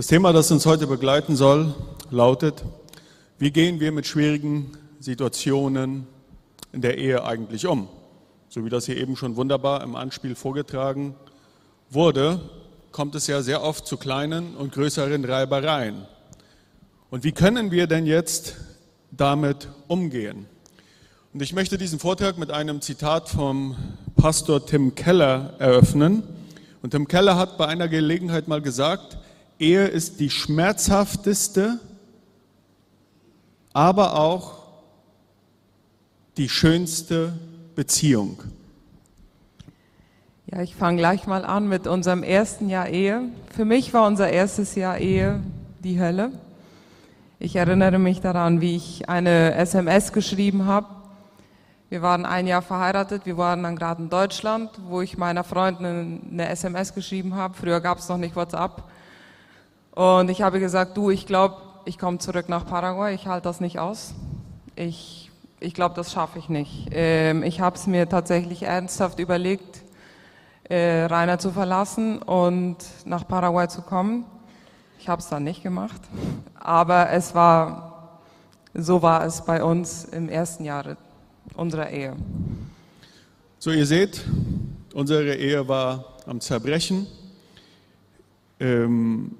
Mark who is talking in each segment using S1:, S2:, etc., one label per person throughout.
S1: Das Thema, das uns heute begleiten soll, lautet, wie gehen wir mit schwierigen Situationen in der Ehe eigentlich um? So wie das hier eben schon wunderbar im Anspiel vorgetragen wurde, kommt es ja sehr oft zu kleinen und größeren Reibereien. Und wie können wir denn jetzt damit umgehen? Und ich möchte diesen Vortrag mit einem Zitat vom Pastor Tim Keller eröffnen. Und Tim Keller hat bei einer Gelegenheit mal gesagt, Ehe ist die schmerzhafteste, aber auch die schönste Beziehung.
S2: Ja, ich fange gleich mal an mit unserem ersten Jahr Ehe. Für mich war unser erstes Jahr Ehe die Hölle. Ich erinnere mich daran, wie ich eine SMS geschrieben habe wir waren ein Jahr verheiratet, wir waren dann gerade in Deutschland, wo ich meiner Freundin eine SMS geschrieben habe. Früher gab es noch nicht WhatsApp. Und ich habe gesagt, du, ich glaube, ich komme zurück nach Paraguay, ich halte das nicht aus. Ich, ich glaube, das schaffe ich nicht. Ähm, ich habe es mir tatsächlich ernsthaft überlegt, äh, Rainer zu verlassen und nach Paraguay zu kommen. Ich habe es dann nicht gemacht, aber es war, so war es bei uns im ersten Jahr unserer Ehe.
S1: So, ihr seht, unsere Ehe war am Zerbrechen. Ähm,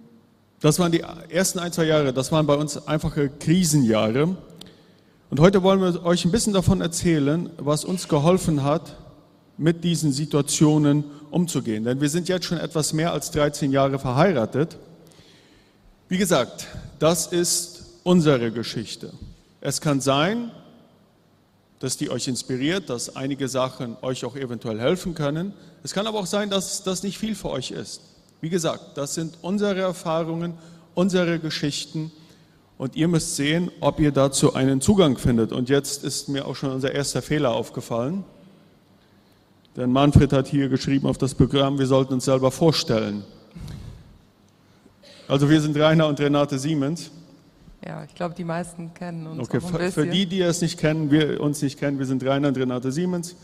S1: das waren die ersten ein, zwei Jahre, das waren bei uns einfache Krisenjahre. Und heute wollen wir euch ein bisschen davon erzählen, was uns geholfen hat, mit diesen Situationen umzugehen. Denn wir sind jetzt schon etwas mehr als 13 Jahre verheiratet. Wie gesagt, das ist unsere Geschichte. Es kann sein, dass die euch inspiriert, dass einige Sachen euch auch eventuell helfen können. Es kann aber auch sein, dass das nicht viel für euch ist. Wie gesagt, das sind unsere Erfahrungen, unsere Geschichten und ihr müsst sehen, ob ihr dazu einen Zugang findet. Und jetzt ist mir auch schon unser erster Fehler aufgefallen. Denn Manfred hat hier geschrieben auf das Programm, wir sollten uns selber vorstellen. Also wir sind Rainer und Renate Siemens.
S2: Ja, ich glaube, die meisten kennen uns.
S1: Okay, auch ein für die, die es nicht kennen, wir uns nicht kennen, wir sind Rainer und Renate Siemens,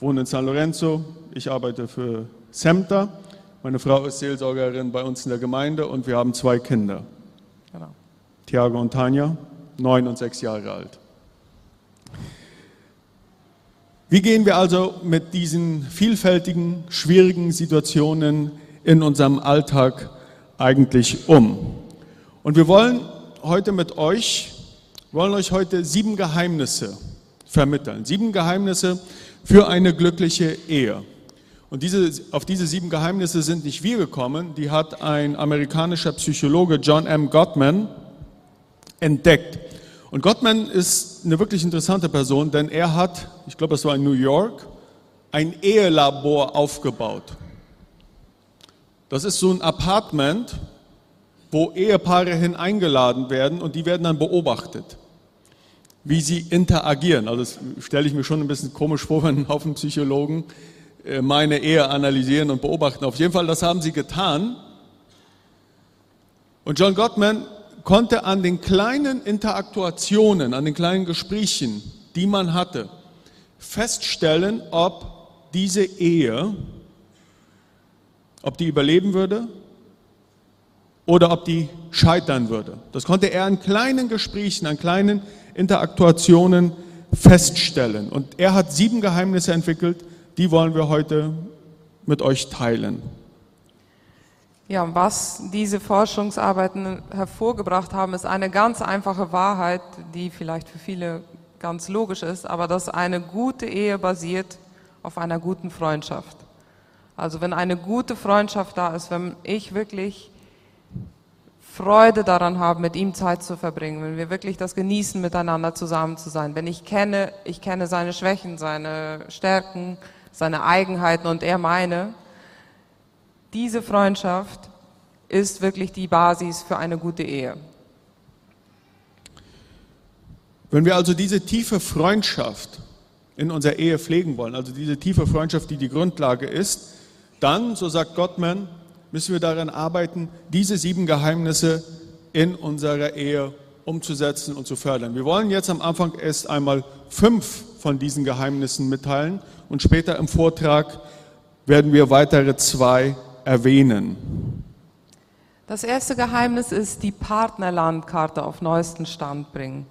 S1: wohnen in San Lorenzo. Ich arbeite für SEMTA. Meine Frau ist Seelsorgerin bei uns in der Gemeinde und wir haben zwei Kinder. Genau. Thiago und Tanja, neun und sechs Jahre alt. Wie gehen wir also mit diesen vielfältigen, schwierigen Situationen in unserem Alltag eigentlich um? Und wir wollen heute mit euch, wollen euch heute sieben Geheimnisse vermitteln. Sieben Geheimnisse für eine glückliche Ehe. Und diese, auf diese sieben Geheimnisse sind nicht wir gekommen, die hat ein amerikanischer Psychologe John M. Gottman entdeckt. Und Gottman ist eine wirklich interessante Person, denn er hat, ich glaube, es war in New York, ein Ehelabor aufgebaut. Das ist so ein Apartment, wo Ehepaare hin eingeladen werden und die werden dann beobachtet, wie sie interagieren. Also das stelle ich mir schon ein bisschen komisch vor, wenn ein Haufen Psychologen meine Ehe analysieren und beobachten. Auf jeden Fall, das haben sie getan. Und John Gottman konnte an den kleinen Interaktuationen, an den kleinen Gesprächen, die man hatte, feststellen, ob diese Ehe, ob die überleben würde oder ob die scheitern würde. Das konnte er an kleinen Gesprächen, an kleinen Interaktuationen feststellen. Und er hat sieben Geheimnisse entwickelt, die wollen wir heute mit euch teilen.
S2: Ja, was diese Forschungsarbeiten hervorgebracht haben, ist eine ganz einfache Wahrheit, die vielleicht für viele ganz logisch ist, aber dass eine gute Ehe basiert auf einer guten Freundschaft. Also wenn eine gute Freundschaft da ist, wenn ich wirklich Freude daran haben, mit ihm Zeit zu verbringen, wenn wir wirklich das genießen, miteinander zusammen zu sein. Wenn ich kenne, ich kenne seine Schwächen, seine Stärken, seine Eigenheiten und er meine, diese Freundschaft ist wirklich die Basis für eine gute Ehe.
S1: Wenn wir also diese tiefe Freundschaft in unserer Ehe pflegen wollen, also diese tiefe Freundschaft, die die Grundlage ist, dann, so sagt Gottman, müssen wir daran arbeiten, diese sieben Geheimnisse in unserer Ehe umzusetzen und zu fördern. Wir wollen jetzt am Anfang erst einmal fünf von diesen Geheimnissen mitteilen und später im Vortrag werden wir weitere zwei erwähnen.
S2: Das erste Geheimnis ist die Partnerlandkarte auf neuesten Stand bringen.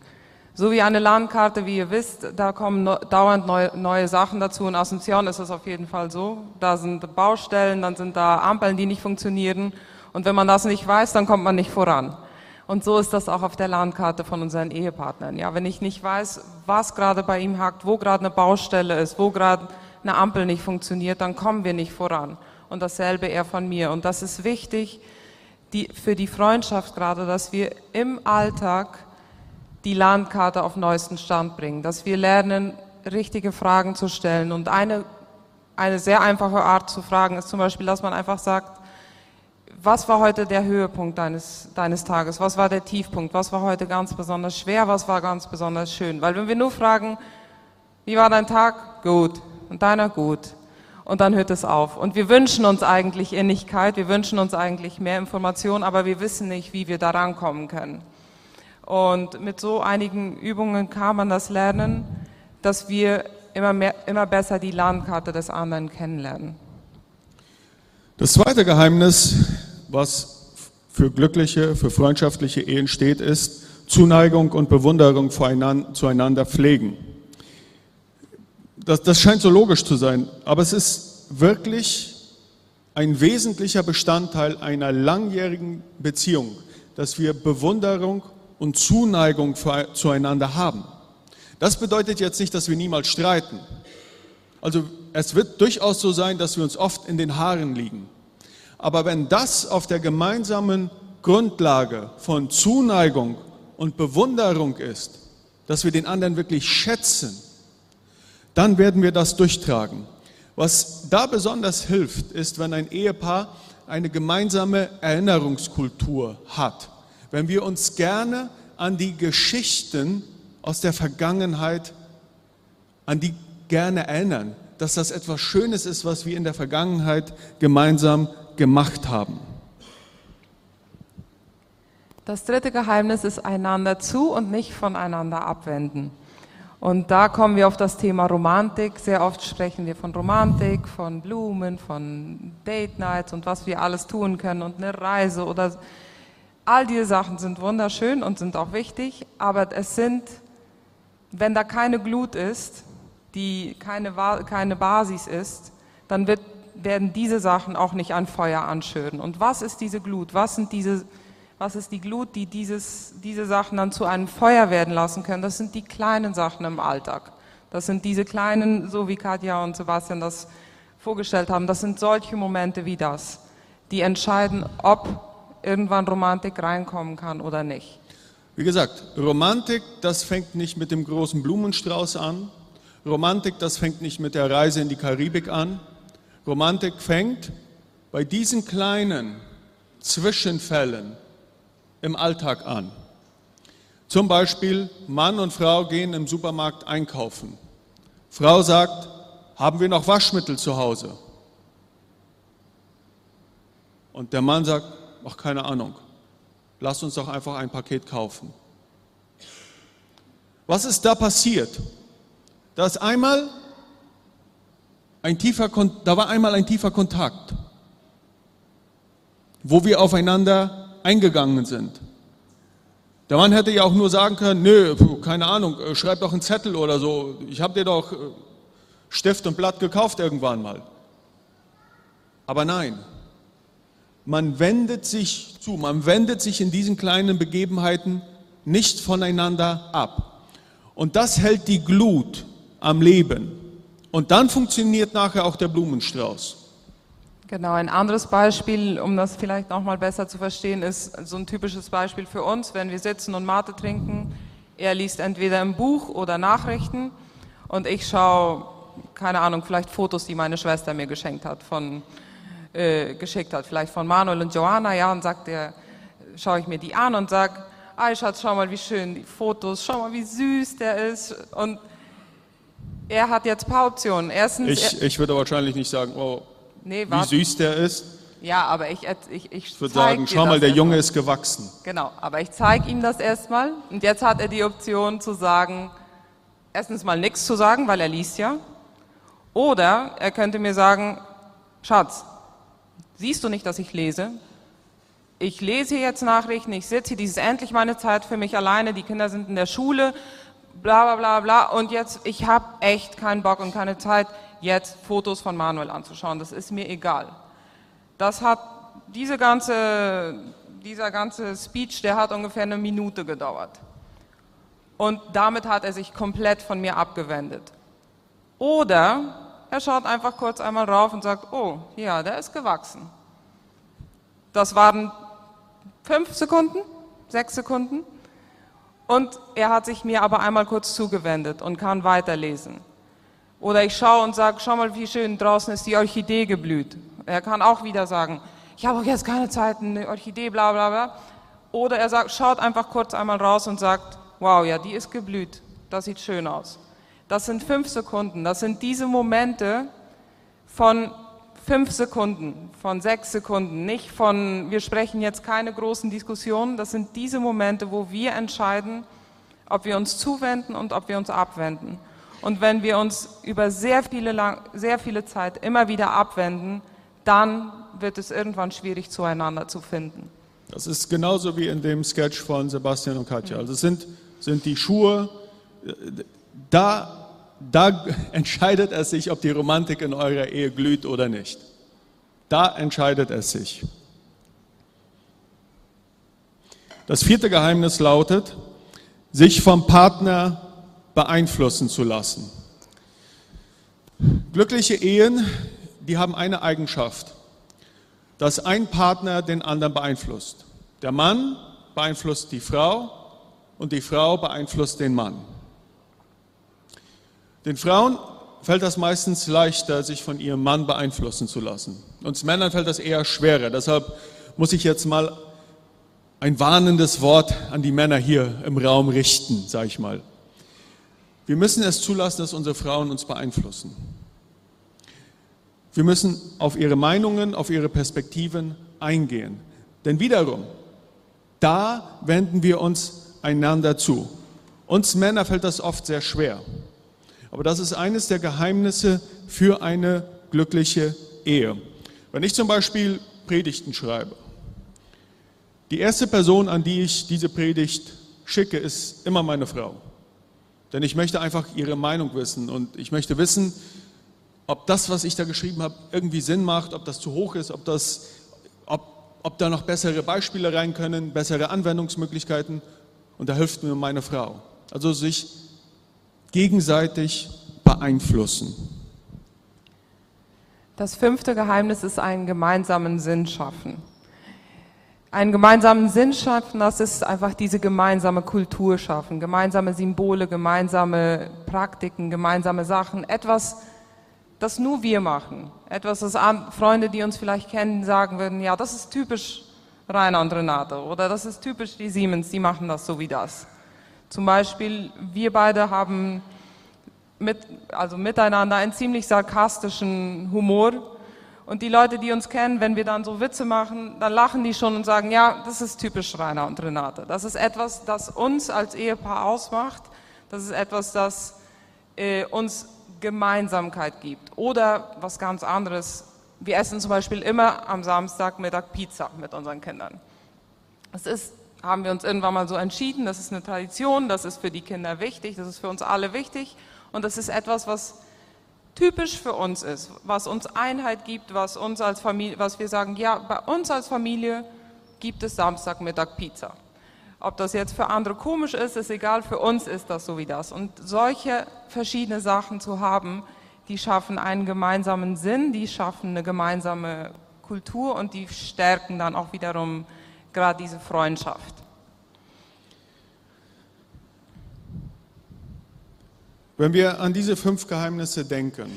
S2: So wie eine Landkarte, wie ihr wisst, da kommen dauernd neue, Sachen dazu. In Asunción ist es auf jeden Fall so. Da sind Baustellen, dann sind da Ampeln, die nicht funktionieren. Und wenn man das nicht weiß, dann kommt man nicht voran. Und so ist das auch auf der Landkarte von unseren Ehepartnern. Ja, wenn ich nicht weiß, was gerade bei ihm hakt, wo gerade eine Baustelle ist, wo gerade eine Ampel nicht funktioniert, dann kommen wir nicht voran. Und dasselbe eher von mir. Und das ist wichtig, die, für die Freundschaft gerade, dass wir im Alltag die Landkarte auf neuesten Stand bringen, dass wir lernen, richtige Fragen zu stellen. Und eine, eine sehr einfache Art zu fragen ist zum Beispiel, dass man einfach sagt, was war heute der Höhepunkt deines, deines Tages? Was war der Tiefpunkt? Was war heute ganz besonders schwer? Was war ganz besonders schön? Weil wenn wir nur fragen, wie war dein Tag? Gut. Und deiner? Gut und dann hört es auf. Und wir wünschen uns eigentlich Innigkeit, wir wünschen uns eigentlich mehr Information, aber wir wissen nicht, wie wir da rankommen können. Und mit so einigen Übungen kann man das lernen, dass wir immer, mehr, immer besser die Landkarte des anderen kennenlernen.
S1: Das zweite Geheimnis, was für glückliche, für freundschaftliche Ehen steht, ist Zuneigung und Bewunderung zueinander pflegen das, das scheint so logisch zu sein, aber es ist wirklich ein wesentlicher Bestandteil einer langjährigen Beziehung, dass wir Bewunderung und Zuneigung zueinander haben. Das bedeutet jetzt nicht, dass wir niemals streiten. Also es wird durchaus so sein, dass wir uns oft in den Haaren liegen. Aber wenn das auf der gemeinsamen Grundlage von Zuneigung und Bewunderung ist, dass wir den anderen wirklich schätzen, dann werden wir das durchtragen. Was da besonders hilft, ist, wenn ein Ehepaar eine gemeinsame Erinnerungskultur hat. Wenn wir uns gerne an die Geschichten aus der Vergangenheit, an die gerne erinnern, dass das etwas Schönes ist, was wir in der Vergangenheit gemeinsam gemacht haben.
S2: Das dritte Geheimnis ist einander zu und nicht voneinander abwenden. Und da kommen wir auf das Thema Romantik. Sehr oft sprechen wir von Romantik, von Blumen, von Date Nights und was wir alles tun können und eine Reise oder all diese Sachen sind wunderschön und sind auch wichtig, aber es sind, wenn da keine Glut ist, die keine, keine Basis ist, dann wird, werden diese Sachen auch nicht ein Feuer anschüren. Und was ist diese Glut? Was sind diese was ist die Glut, die dieses, diese Sachen dann zu einem Feuer werden lassen können? Das sind die kleinen Sachen im Alltag. Das sind diese kleinen, so wie Katja und Sebastian das vorgestellt haben, das sind solche Momente wie das, die entscheiden, ob irgendwann Romantik reinkommen kann oder nicht.
S1: Wie gesagt, Romantik, das fängt nicht mit dem großen Blumenstrauß an. Romantik, das fängt nicht mit der Reise in die Karibik an. Romantik fängt bei diesen kleinen Zwischenfällen, im Alltag an. Zum Beispiel, Mann und Frau gehen im Supermarkt einkaufen. Frau sagt, haben wir noch Waschmittel zu Hause? Und der Mann sagt, ach keine Ahnung, lass uns doch einfach ein Paket kaufen. Was ist da passiert? Da ist einmal ein tiefer, da war einmal ein tiefer Kontakt, wo wir aufeinander eingegangen sind. Der Mann hätte ja auch nur sagen können, nö, keine Ahnung, äh, schreib doch einen Zettel oder so. Ich habe dir doch äh, Stift und Blatt gekauft irgendwann mal. Aber nein, man wendet sich zu, man wendet sich in diesen kleinen Begebenheiten nicht voneinander ab. Und das hält die Glut am Leben. Und dann funktioniert nachher auch der Blumenstrauß.
S2: Genau, ein anderes Beispiel, um das vielleicht noch mal besser zu verstehen, ist so ein typisches Beispiel für uns, wenn wir sitzen und Mate trinken. Er liest entweder ein Buch oder Nachrichten und ich schaue, keine Ahnung, vielleicht Fotos, die meine Schwester mir geschenkt hat, von, äh, geschickt hat, vielleicht von Manuel und Joanna, ja, und sagt er, schaue ich mir die an und sage, ah, Schatz, schau mal, wie schön die Fotos, schau mal, wie süß der ist und er hat jetzt ein paar Optionen.
S1: Erstens, ich, ich würde wahrscheinlich nicht sagen, oh, Nee, wie süß der ist.
S2: Ja, aber ich, ich, ich,
S1: ich würde sagen, schau mal, der Junge ist gewachsen.
S2: Genau, aber ich zeige ihm das erstmal. Und jetzt hat er die Option zu sagen, erstens mal nichts zu sagen, weil er liest ja. Oder er könnte mir sagen, Schatz, siehst du nicht, dass ich lese? ich lese jetzt Nachrichten, ich sitze hier, dies ist endlich meine Zeit für mich alleine, die Kinder sind in der Schule, bla bla bla bla und jetzt, ich habe echt keinen Bock und keine Zeit, jetzt Fotos von Manuel anzuschauen, das ist mir egal. Das hat, diese ganze, dieser ganze Speech, der hat ungefähr eine Minute gedauert. Und damit hat er sich komplett von mir abgewendet. Oder er schaut einfach kurz einmal rauf und sagt, oh, ja, der ist gewachsen. Das waren fünf Sekunden, sechs Sekunden. Und er hat sich mir aber einmal kurz zugewendet und kann weiterlesen. Oder ich schaue und sage, schau mal, wie schön draußen ist die Orchidee geblüht. Er kann auch wieder sagen, ich habe auch jetzt keine Zeit, eine Orchidee, bla bla bla. Oder er sagt, schaut einfach kurz einmal raus und sagt, wow, ja, die ist geblüht, das sieht schön aus. Das sind fünf Sekunden, das sind diese Momente von fünf Sekunden, von sechs Sekunden, nicht von, wir sprechen jetzt keine großen Diskussionen, das sind diese Momente, wo wir entscheiden, ob wir uns zuwenden und ob wir uns abwenden. Und wenn wir uns über sehr viele, lang, sehr viele Zeit immer wieder abwenden, dann wird es irgendwann schwierig, zueinander zu finden.
S1: Das ist genauso wie in dem Sketch von Sebastian und Katja. Also es sind, sind die Schuhe, da, da entscheidet es sich, ob die Romantik in eurer Ehe glüht oder nicht. Da entscheidet es sich. Das vierte Geheimnis lautet, sich vom Partner beeinflussen zu lassen. Glückliche Ehen, die haben eine Eigenschaft, dass ein Partner den anderen beeinflusst. Der Mann beeinflusst die Frau und die Frau beeinflusst den Mann. Den Frauen fällt das meistens leichter, sich von ihrem Mann beeinflussen zu lassen. Uns Männern fällt das eher schwerer. Deshalb muss ich jetzt mal ein warnendes Wort an die Männer hier im Raum richten, sage ich mal. Wir müssen es zulassen, dass unsere Frauen uns beeinflussen. Wir müssen auf ihre Meinungen, auf ihre Perspektiven eingehen. Denn wiederum, da wenden wir uns einander zu. Uns Männer fällt das oft sehr schwer. Aber das ist eines der Geheimnisse für eine glückliche Ehe. Wenn ich zum Beispiel Predigten schreibe, die erste Person, an die ich diese Predigt schicke, ist immer meine Frau. Denn ich möchte einfach ihre Meinung wissen und ich möchte wissen, ob das, was ich da geschrieben habe, irgendwie Sinn macht, ob das zu hoch ist, ob, das, ob, ob da noch bessere Beispiele rein können, bessere Anwendungsmöglichkeiten. Und da hilft mir meine Frau. Also sich gegenseitig beeinflussen.
S2: Das fünfte Geheimnis ist einen gemeinsamen Sinn schaffen. Einen gemeinsamen Sinn schaffen, das ist einfach diese gemeinsame Kultur schaffen, gemeinsame Symbole, gemeinsame Praktiken, gemeinsame Sachen, etwas, das nur wir machen. Etwas, das Freunde, die uns vielleicht kennen, sagen würden, ja, das ist typisch Rainer und Renate oder das ist typisch die Siemens, die machen das so wie das. Zum Beispiel, wir beide haben mit, also miteinander einen ziemlich sarkastischen Humor. Und die Leute, die uns kennen, wenn wir dann so Witze machen, dann lachen die schon und sagen, ja, das ist typisch Rainer und Renate. Das ist etwas, das uns als Ehepaar ausmacht. Das ist etwas, das äh, uns Gemeinsamkeit gibt. Oder was ganz anderes. Wir essen zum Beispiel immer am Samstagmittag Pizza mit unseren Kindern. Das ist haben wir uns irgendwann mal so entschieden, das ist eine Tradition, das ist für die Kinder wichtig, das ist für uns alle wichtig und das ist etwas, was typisch für uns ist, was uns Einheit gibt, was uns als Familie, was wir sagen, ja, bei uns als Familie gibt es Samstagmittag Pizza. Ob das jetzt für andere komisch ist, ist egal, für uns ist das so wie das. Und solche verschiedene Sachen zu haben, die schaffen einen gemeinsamen Sinn, die schaffen eine gemeinsame Kultur und die stärken dann auch wiederum gerade diese Freundschaft.
S1: Wenn wir an diese fünf Geheimnisse denken,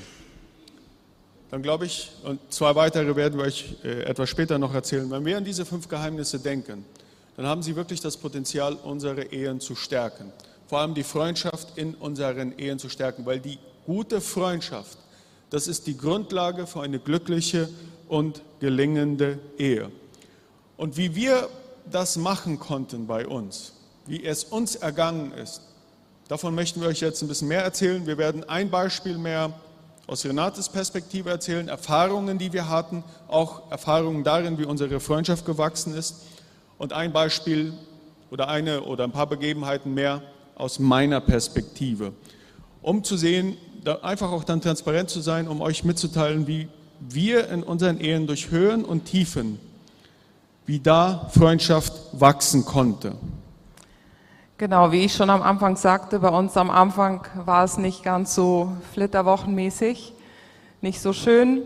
S1: dann glaube ich, und zwei weitere werden wir euch äh, etwas später noch erzählen, wenn wir an diese fünf Geheimnisse denken, dann haben sie wirklich das Potenzial, unsere Ehen zu stärken. Vor allem die Freundschaft in unseren Ehen zu stärken, weil die gute Freundschaft, das ist die Grundlage für eine glückliche und gelingende Ehe. Und wie wir das machen konnten bei uns, wie es uns ergangen ist, davon möchten wir euch jetzt ein bisschen mehr erzählen. Wir werden ein Beispiel mehr aus Renates Perspektive erzählen, Erfahrungen, die wir hatten, auch Erfahrungen darin, wie unsere Freundschaft gewachsen ist. und ein Beispiel oder eine oder ein paar Begebenheiten mehr aus meiner Perspektive, um zu sehen, einfach auch dann transparent zu sein, um euch mitzuteilen, wie wir in unseren Ehen durch Höhen und Tiefen, wie da Freundschaft wachsen konnte.
S2: Genau, wie ich schon am Anfang sagte, bei uns am Anfang war es nicht ganz so flitterwochenmäßig, nicht so schön.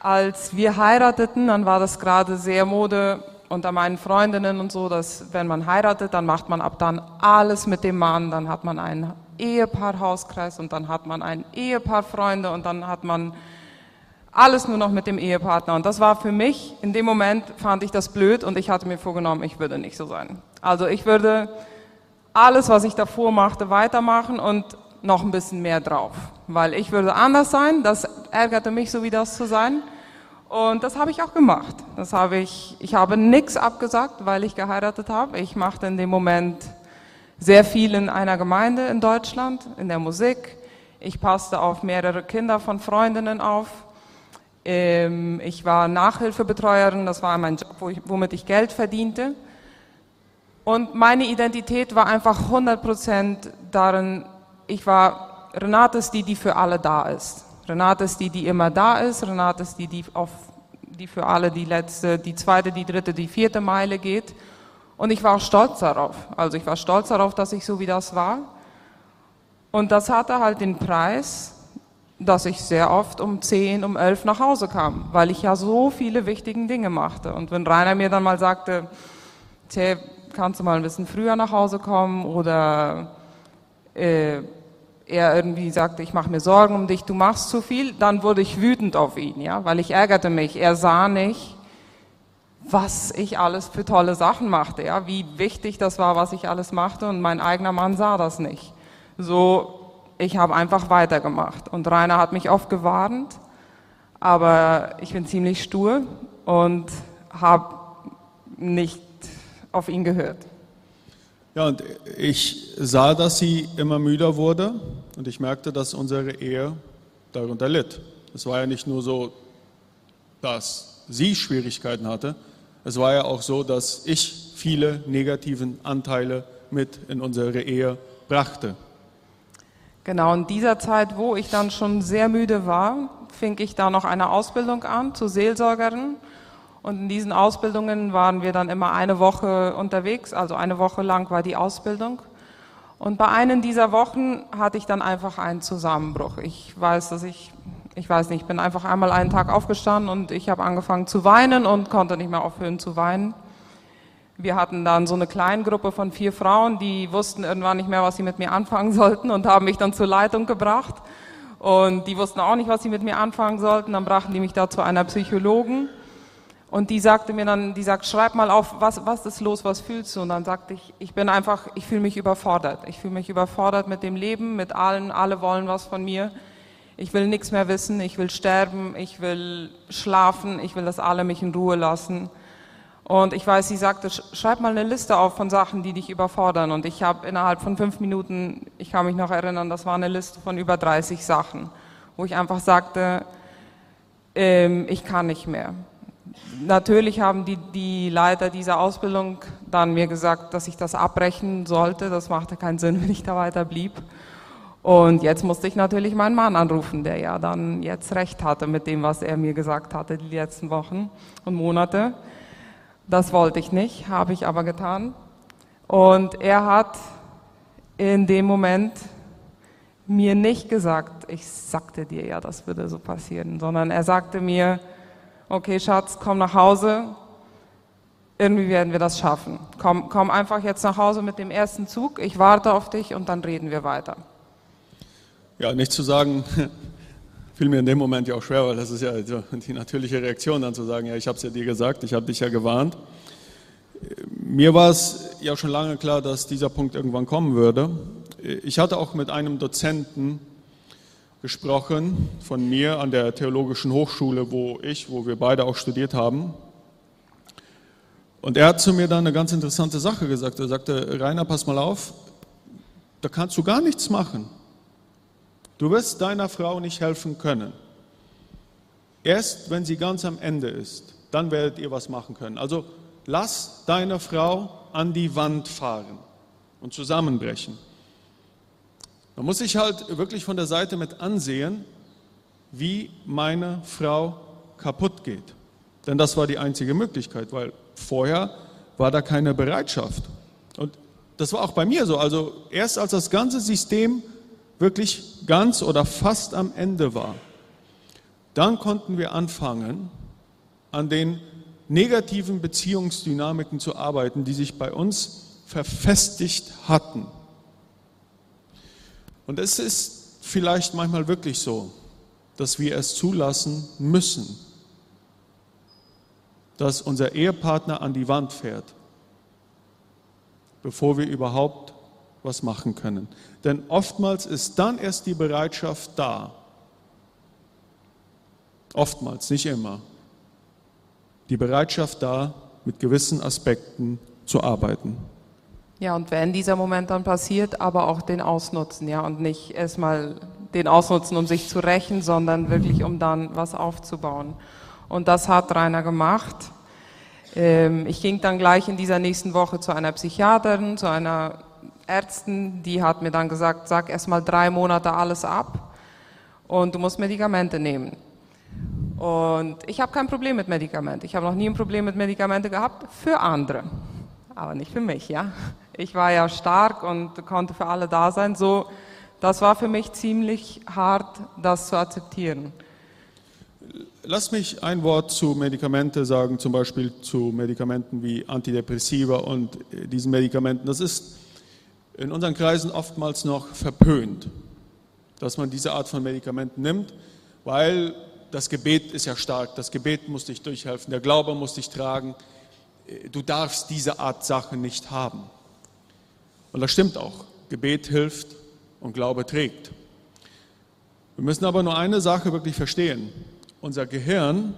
S2: Als wir heirateten, dann war das gerade sehr Mode unter meinen Freundinnen und so, dass wenn man heiratet, dann macht man ab dann alles mit dem Mann, dann hat man einen Ehepaar-Hauskreis und dann hat man ein Ehepaar-Freunde und dann hat man alles nur noch mit dem Ehepartner. Und das war für mich, in dem Moment fand ich das blöd und ich hatte mir vorgenommen, ich würde nicht so sein. Also ich würde alles, was ich davor machte, weitermachen und noch ein bisschen mehr drauf. Weil ich würde anders sein, das ärgerte mich, so wie das zu sein. Und das habe ich auch gemacht. Das habe ich, ich habe nichts abgesagt, weil ich geheiratet habe. Ich machte in dem Moment sehr viel in einer Gemeinde in Deutschland, in der Musik. Ich passte auf mehrere Kinder von Freundinnen auf. Ähm, ich war Nachhilfebetreuerin, das war mein Job, womit ich Geld verdiente. Und meine Identität war einfach 100% darin, ich war, Renate ist die, die für alle da ist. Renate ist die, die immer da ist. Renate ist die, die, auf, die für alle die letzte, die zweite, die dritte, die vierte Meile geht. Und ich war auch stolz darauf. Also ich war stolz darauf, dass ich so wie das war. Und das hatte halt den Preis, dass ich sehr oft um 10, um 11 nach Hause kam, weil ich ja so viele wichtige Dinge machte. Und wenn Rainer mir dann mal sagte, Tja, kannst du mal ein bisschen früher nach Hause kommen oder äh, er irgendwie sagte, ich mache mir Sorgen um dich, du machst zu viel, dann wurde ich wütend auf ihn, ja, weil ich ärgerte mich. Er sah nicht, was ich alles für tolle Sachen machte, ja, wie wichtig das war, was ich alles machte und mein eigener Mann sah das nicht. So, ich habe einfach weitergemacht und Rainer hat mich oft gewarnt, aber ich bin ziemlich stur und habe nicht auf ihn gehört.
S1: Ja, und ich sah, dass sie immer müder wurde und ich merkte, dass unsere Ehe darunter litt. Es war ja nicht nur so, dass sie Schwierigkeiten hatte, es war ja auch so, dass ich viele negativen Anteile mit in unsere Ehe brachte.
S2: Genau, in dieser Zeit, wo ich dann schon sehr müde war, fing ich da noch eine Ausbildung an zur Seelsorgerin und in diesen Ausbildungen waren wir dann immer eine Woche unterwegs, also eine Woche lang war die Ausbildung. Und bei einem dieser Wochen hatte ich dann einfach einen Zusammenbruch. Ich weiß, dass ich, ich weiß nicht, ich bin einfach einmal einen Tag aufgestanden und ich habe angefangen zu weinen und konnte nicht mehr aufhören zu weinen. Wir hatten dann so eine kleine Gruppe von vier Frauen, die wussten irgendwann nicht mehr, was sie mit mir anfangen sollten und haben mich dann zur Leitung gebracht. Und die wussten auch nicht, was sie mit mir anfangen sollten. Dann brachten die mich da zu einer Psychologen. Und die sagte mir dann, die sagt, schreib mal auf, was, was ist los, was fühlst du? Und dann sagte ich, ich bin einfach, ich fühle mich überfordert. Ich fühle mich überfordert mit dem Leben, mit allen, alle wollen was von mir. Ich will nichts mehr wissen, ich will sterben, ich will schlafen, ich will, dass alle mich in Ruhe lassen. Und ich weiß, sie sagte, schreib mal eine Liste auf von Sachen, die dich überfordern. Und ich habe innerhalb von fünf Minuten, ich kann mich noch erinnern, das war eine Liste von über 30 Sachen, wo ich einfach sagte, ähm, ich kann nicht mehr natürlich haben die, die Leiter dieser Ausbildung dann mir gesagt, dass ich das abbrechen sollte. Das machte keinen Sinn, wenn ich da weiter blieb. Und jetzt musste ich natürlich meinen Mann anrufen, der ja dann jetzt recht hatte mit dem, was er mir gesagt hatte die letzten Wochen und Monate. Das wollte ich nicht, habe ich aber getan. Und er hat in dem Moment mir nicht gesagt, ich sagte dir ja, das würde so passieren, sondern er sagte mir, okay Schatz, komm nach Hause, irgendwie werden wir das schaffen. Komm, komm einfach jetzt nach Hause mit dem ersten Zug, ich warte auf dich und dann reden wir weiter.
S1: Ja, nicht zu sagen, fiel mir in dem Moment ja auch schwer, weil das ist ja die natürliche Reaktion, dann zu sagen, ja, ich habe es ja dir gesagt, ich habe dich ja gewarnt. Mir war es ja schon lange klar, dass dieser Punkt irgendwann kommen würde. Ich hatte auch mit einem Dozenten gesprochen von mir an der Theologischen Hochschule, wo ich, wo wir beide auch studiert haben. Und er hat zu mir dann eine ganz interessante Sache gesagt. Er sagte, Rainer, pass mal auf, da kannst du gar nichts machen. Du wirst deiner Frau nicht helfen können. Erst wenn sie ganz am Ende ist, dann werdet ihr was machen können. Also lass deine Frau an die Wand fahren und zusammenbrechen. Man muss sich halt wirklich von der Seite mit ansehen, wie meine Frau kaputt geht. Denn das war die einzige Möglichkeit, weil vorher war da keine Bereitschaft. Und das war auch bei mir so. Also erst als das ganze System wirklich ganz oder fast am Ende war, dann konnten wir anfangen, an den negativen Beziehungsdynamiken zu arbeiten, die sich bei uns verfestigt hatten. Und es ist vielleicht manchmal wirklich so, dass wir es zulassen müssen, dass unser Ehepartner an die Wand fährt, bevor wir überhaupt was machen können. Denn oftmals ist dann erst die Bereitschaft da. Oftmals, nicht immer. Die Bereitschaft da, mit gewissen Aspekten zu arbeiten.
S2: Ja, und wenn dieser Moment dann passiert, aber auch den ausnutzen, ja, und nicht erstmal den ausnutzen, um sich zu rächen, sondern wirklich, um dann was aufzubauen. Und das hat Rainer gemacht. Ähm, ich ging dann gleich in dieser nächsten Woche zu einer Psychiaterin, zu einer Ärztin, die hat mir dann gesagt, sag erstmal drei Monate alles ab und du musst Medikamente nehmen. Und ich habe kein Problem mit Medikamenten. Ich habe noch nie ein Problem mit Medikamenten gehabt für andere, aber nicht für mich, ja. Ich war ja stark und konnte für alle da sein. So, das war für mich ziemlich hart, das zu akzeptieren.
S1: Lass mich ein Wort zu Medikamente sagen, zum Beispiel zu Medikamenten wie Antidepressiva und äh, diesen Medikamenten. Das ist in unseren Kreisen oftmals noch verpönt, dass man diese Art von Medikamenten nimmt, weil das Gebet ist ja stark, das Gebet muss dich durchhelfen, der Glaube muss dich tragen. Du darfst diese Art Sachen nicht haben. Und das stimmt auch. Gebet hilft und Glaube trägt. Wir müssen aber nur eine Sache wirklich verstehen. Unser Gehirn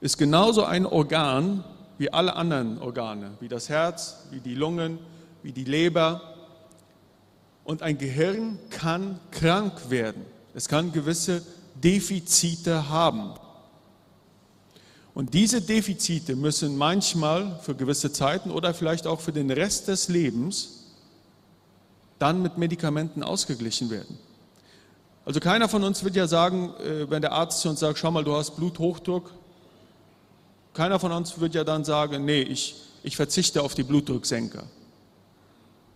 S1: ist genauso ein Organ wie alle anderen Organe, wie das Herz, wie die Lungen, wie die Leber. Und ein Gehirn kann krank werden. Es kann gewisse Defizite haben. Und diese Defizite müssen manchmal für gewisse Zeiten oder vielleicht auch für den Rest des Lebens dann mit Medikamenten ausgeglichen werden. Also keiner von uns wird ja sagen, äh, wenn der Arzt zu uns sagt, schau mal, du hast Bluthochdruck, keiner von uns wird ja dann sagen, nee, ich, ich verzichte auf die Blutdrucksenker.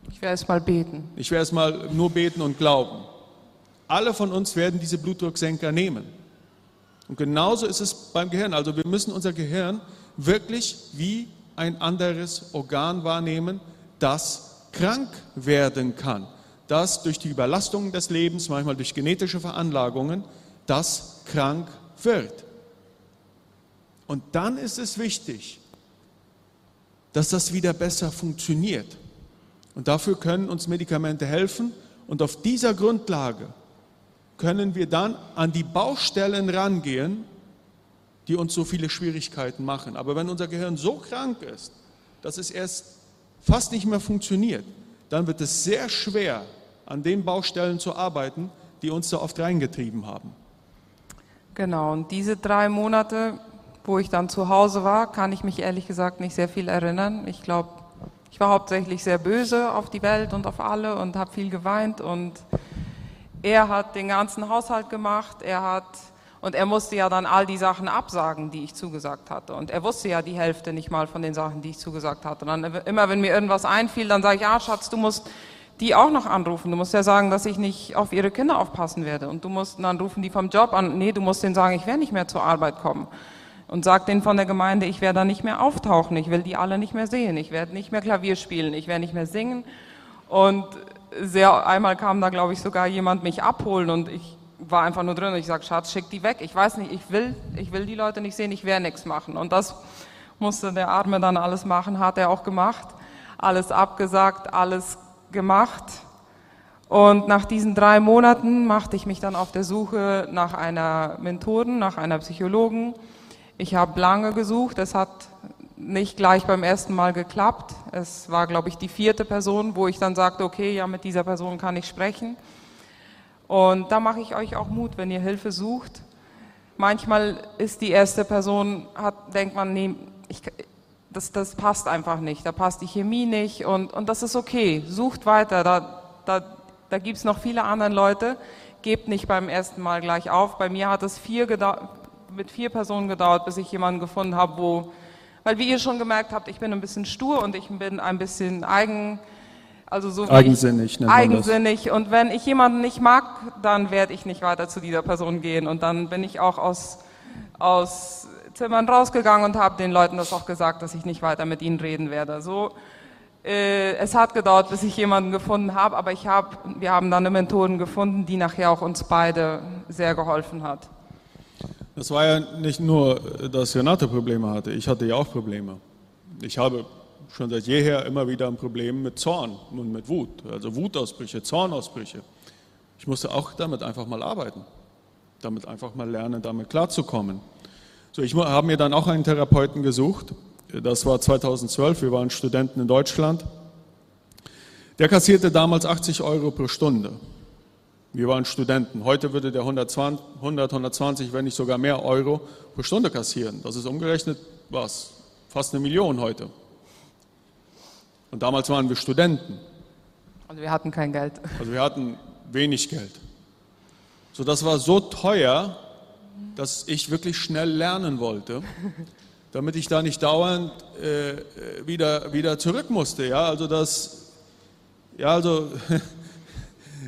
S2: Ich werde es mal beten.
S1: Ich werde es mal nur beten und glauben. Alle von uns werden diese Blutdrucksenker nehmen. Und genauso ist es beim Gehirn. Also wir müssen unser Gehirn wirklich wie ein anderes Organ wahrnehmen, das krank werden kann dass durch die Überlastung des Lebens, manchmal durch genetische Veranlagungen, das krank wird. Und dann ist es wichtig, dass das wieder besser funktioniert. Und dafür können uns Medikamente helfen. Und auf dieser Grundlage können wir dann an die Baustellen rangehen, die uns so viele Schwierigkeiten machen. Aber wenn unser Gehirn so krank ist, dass es erst fast nicht mehr funktioniert, dann wird es sehr schwer, an den Baustellen zu arbeiten, die uns da oft reingetrieben haben.
S2: Genau, und diese drei Monate, wo ich dann zu Hause war, kann ich mich ehrlich gesagt nicht sehr viel erinnern. Ich glaube, ich war hauptsächlich sehr böse auf die Welt und auf alle und habe viel geweint und er hat den ganzen Haushalt gemacht, er hat und er musste ja dann all die Sachen absagen, die ich zugesagt hatte. Und er wusste ja die Hälfte nicht mal von den Sachen, die ich zugesagt hatte. Und dann immer, wenn mir irgendwas einfiel, dann sage ich, ja, Schatz, du musst die auch noch anrufen. Du musst ja sagen, dass ich nicht auf ihre Kinder aufpassen werde. Und du musst dann rufen die vom Job an. Nee, du musst denen sagen, ich werde nicht mehr zur Arbeit kommen. Und sag denen von der Gemeinde, ich werde da nicht mehr auftauchen. Ich will die alle nicht mehr sehen. Ich werde nicht mehr Klavier spielen. Ich werde nicht mehr singen. Und sehr, einmal kam da, glaube ich, sogar jemand mich abholen und ich war einfach nur drin und ich sage, Schatz, schick die weg. Ich weiß nicht, ich will, ich will die Leute nicht sehen, ich werde nichts machen. Und das musste der Arme dann alles machen, hat er auch gemacht. Alles abgesagt, alles gemacht. Und nach diesen drei Monaten machte ich mich dann auf der Suche nach einer Mentoren, nach einer Psychologen. Ich habe lange gesucht, es hat nicht gleich beim ersten Mal geklappt. Es war, glaube ich, die vierte Person, wo ich dann sagte, okay, ja, mit dieser Person kann ich sprechen. Und da mache ich euch auch Mut, wenn ihr Hilfe sucht. Manchmal ist die erste Person, hat, denkt man, nee, ich, das, das passt einfach nicht, da passt die Chemie nicht und, und das ist okay, sucht weiter, da, da, da gibt es noch viele andere Leute, gebt nicht beim ersten Mal gleich auf. Bei mir hat es vier mit vier Personen gedauert, bis ich jemanden gefunden habe, wo, weil wie ihr schon gemerkt habt, ich bin ein bisschen stur und ich bin ein bisschen eigen,
S1: also so eigensinnig.
S2: Eigensinnig und wenn ich jemanden nicht mag, dann werde ich nicht weiter zu dieser Person gehen und dann bin ich auch aus, aus Zimmern rausgegangen und habe den Leuten das auch gesagt, dass ich nicht weiter mit ihnen reden werde. So, äh, es hat gedauert, bis ich jemanden gefunden habe, aber ich hab, wir haben dann eine Methode gefunden, die nachher auch uns beide sehr geholfen hat.
S1: Das war ja nicht nur, dass Renate Probleme hatte, ich hatte ja auch Probleme. Ich habe schon seit jeher immer wieder ein Problem mit Zorn und mit Wut, also Wutausbrüche, Zornausbrüche. Ich musste auch damit einfach mal arbeiten, damit einfach mal lernen, damit klarzukommen. So, ich habe mir dann auch einen Therapeuten gesucht. Das war 2012. Wir waren Studenten in Deutschland. Der kassierte damals 80 Euro pro Stunde. Wir waren Studenten. Heute würde der 120, 100, 120, wenn nicht sogar mehr Euro pro Stunde kassieren. Das ist umgerechnet was? Fast eine Million heute. Und damals waren wir Studenten.
S2: Also wir hatten kein Geld.
S1: Also wir hatten wenig Geld. So, das war so teuer, dass ich wirklich schnell lernen wollte, damit ich da nicht dauernd äh, wieder, wieder zurück musste. Ja, also das, ja, also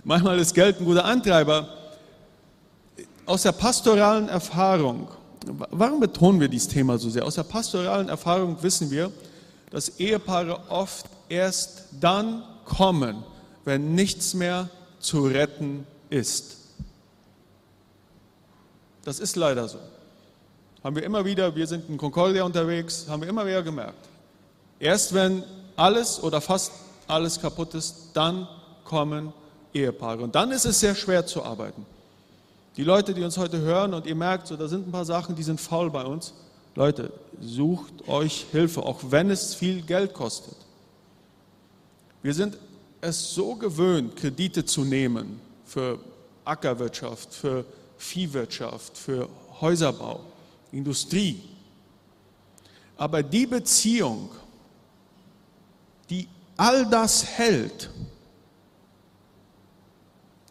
S1: manchmal ist Geld ein guter Antreiber. Aus der pastoralen Erfahrung, warum betonen wir dieses Thema so sehr? Aus der pastoralen Erfahrung wissen wir, dass Ehepaare oft erst dann kommen, wenn nichts mehr zu retten ist. Das ist leider so. Haben wir immer wieder, wir sind in Concordia unterwegs, haben wir immer wieder gemerkt. Erst wenn alles oder fast alles kaputt ist, dann kommen Ehepaare. Und dann ist es sehr schwer zu arbeiten. Die Leute, die uns heute hören und ihr merkt, so, da sind ein paar Sachen, die sind faul bei uns. Leute, sucht euch Hilfe, auch wenn es viel Geld kostet. Wir sind es so gewöhnt, Kredite zu nehmen für Ackerwirtschaft, für Viehwirtschaft, für Häuserbau, Industrie. Aber die Beziehung, die all das hält,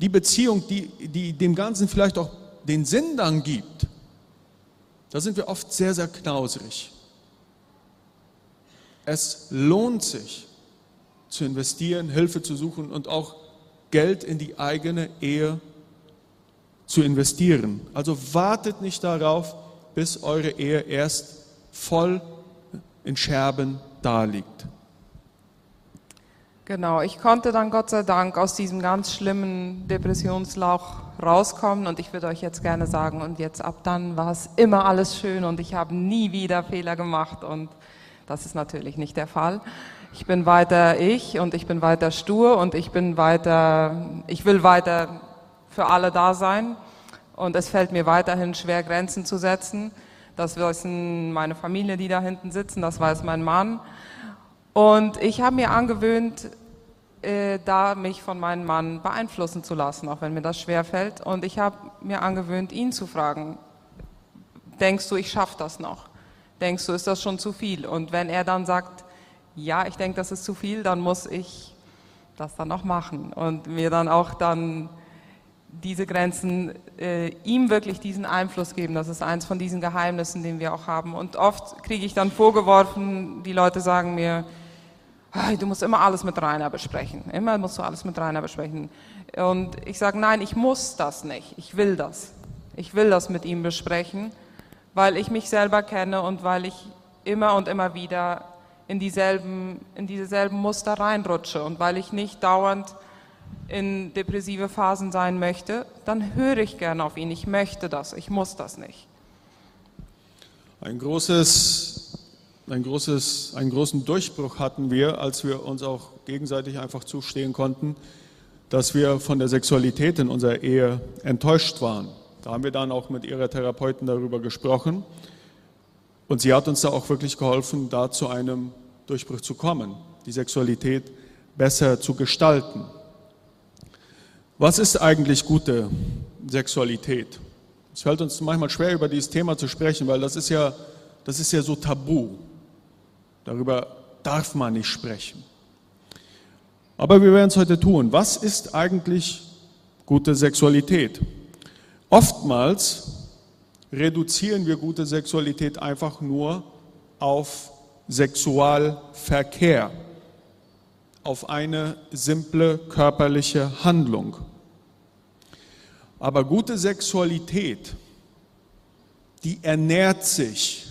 S1: die Beziehung, die, die dem Ganzen vielleicht auch den Sinn dann gibt, da sind wir oft sehr, sehr knausrig. Es lohnt sich zu investieren, Hilfe zu suchen und auch Geld in die eigene Ehe zu investieren. Also wartet nicht darauf, bis eure Ehe erst voll in Scherben daliegt.
S2: Genau, ich konnte dann Gott sei Dank aus diesem ganz schlimmen Depressionslauch rauskommen und ich würde euch jetzt gerne sagen, und jetzt ab dann war es immer alles schön und ich habe nie wieder Fehler gemacht und das ist natürlich nicht der Fall. Ich bin weiter ich und ich bin weiter stur und ich bin weiter, ich will weiter für alle da sein. Und es fällt mir weiterhin schwer, Grenzen zu setzen. Das wissen meine Familie, die da hinten sitzen, das weiß mein Mann. Und ich habe mir angewöhnt, äh, da mich von meinem Mann beeinflussen zu lassen, auch wenn mir das schwer fällt. Und ich habe mir angewöhnt, ihn zu fragen, denkst du, ich schaffe das noch? Denkst du, ist das schon zu viel? Und wenn er dann sagt, ja, ich denke, das ist zu viel, dann muss ich das dann noch machen und mir dann auch dann diese Grenzen äh, ihm wirklich diesen Einfluss geben. Das ist eins von diesen Geheimnissen, den wir auch haben. Und oft kriege ich dann vorgeworfen, die Leute sagen mir, du musst immer alles mit Rainer besprechen. Immer musst du alles mit Rainer besprechen. Und ich sage, nein, ich muss das nicht. Ich will das. Ich will das mit ihm besprechen, weil ich mich selber kenne und weil ich immer und immer wieder in dieselben, in dieselben Muster reinrutsche und weil ich nicht dauernd in depressive Phasen sein möchte, dann höre ich gerne auf ihn. Ich möchte das, ich muss das nicht.
S1: Ein großes, ein großes, einen großen Durchbruch hatten wir, als wir uns auch gegenseitig einfach zustehen konnten, dass wir von der Sexualität in unserer Ehe enttäuscht waren. Da haben wir dann auch mit ihrer Therapeuten darüber gesprochen. Und sie hat uns da auch wirklich geholfen, da zu einem Durchbruch zu kommen, die Sexualität besser zu gestalten. Was ist eigentlich gute Sexualität? Es fällt uns manchmal schwer, über dieses Thema zu sprechen, weil das ist ja, das ist ja so tabu. Darüber darf man nicht sprechen. Aber wir werden es heute tun. Was ist eigentlich gute Sexualität? Oftmals reduzieren wir gute Sexualität einfach nur auf Sexualverkehr, auf eine simple körperliche Handlung. Aber gute Sexualität, die ernährt sich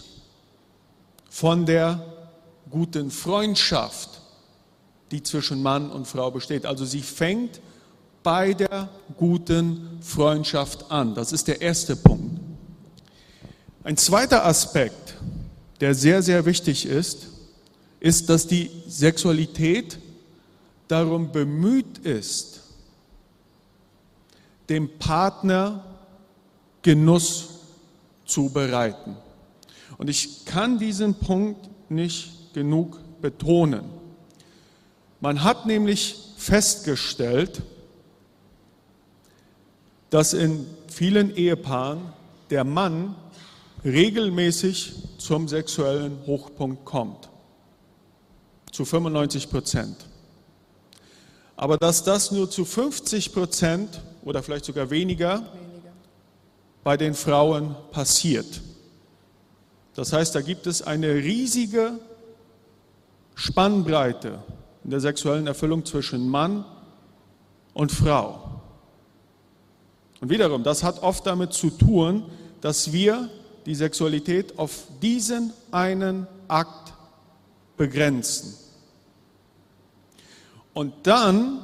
S1: von der guten Freundschaft, die zwischen Mann und Frau besteht. Also sie fängt bei der guten Freundschaft an. Das ist der erste Punkt. Ein zweiter Aspekt, der sehr, sehr wichtig ist, ist, dass die Sexualität darum bemüht ist, dem Partner Genuss zu bereiten. Und ich kann diesen Punkt nicht genug betonen. Man hat nämlich festgestellt, dass in vielen Ehepaaren der Mann regelmäßig zum sexuellen Hochpunkt kommt. Zu 95 Prozent. Aber dass das nur zu 50 Prozent oder vielleicht sogar weniger, weniger bei den Frauen passiert. Das heißt, da gibt es eine riesige Spannbreite in der sexuellen Erfüllung zwischen Mann und Frau. Und wiederum, das hat oft damit zu tun, dass wir die Sexualität auf diesen einen Akt begrenzen. Und dann